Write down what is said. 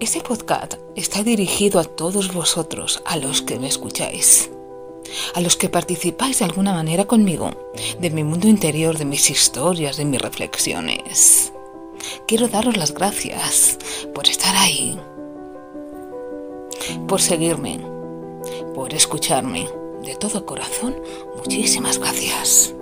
Este podcast está dirigido a todos vosotros, a los que me escucháis, a los que participáis de alguna manera conmigo, de mi mundo interior, de mis historias, de mis reflexiones. Quiero daros las gracias por estar ahí, por seguirme, por escucharme. De todo corazón, muchísimas gracias.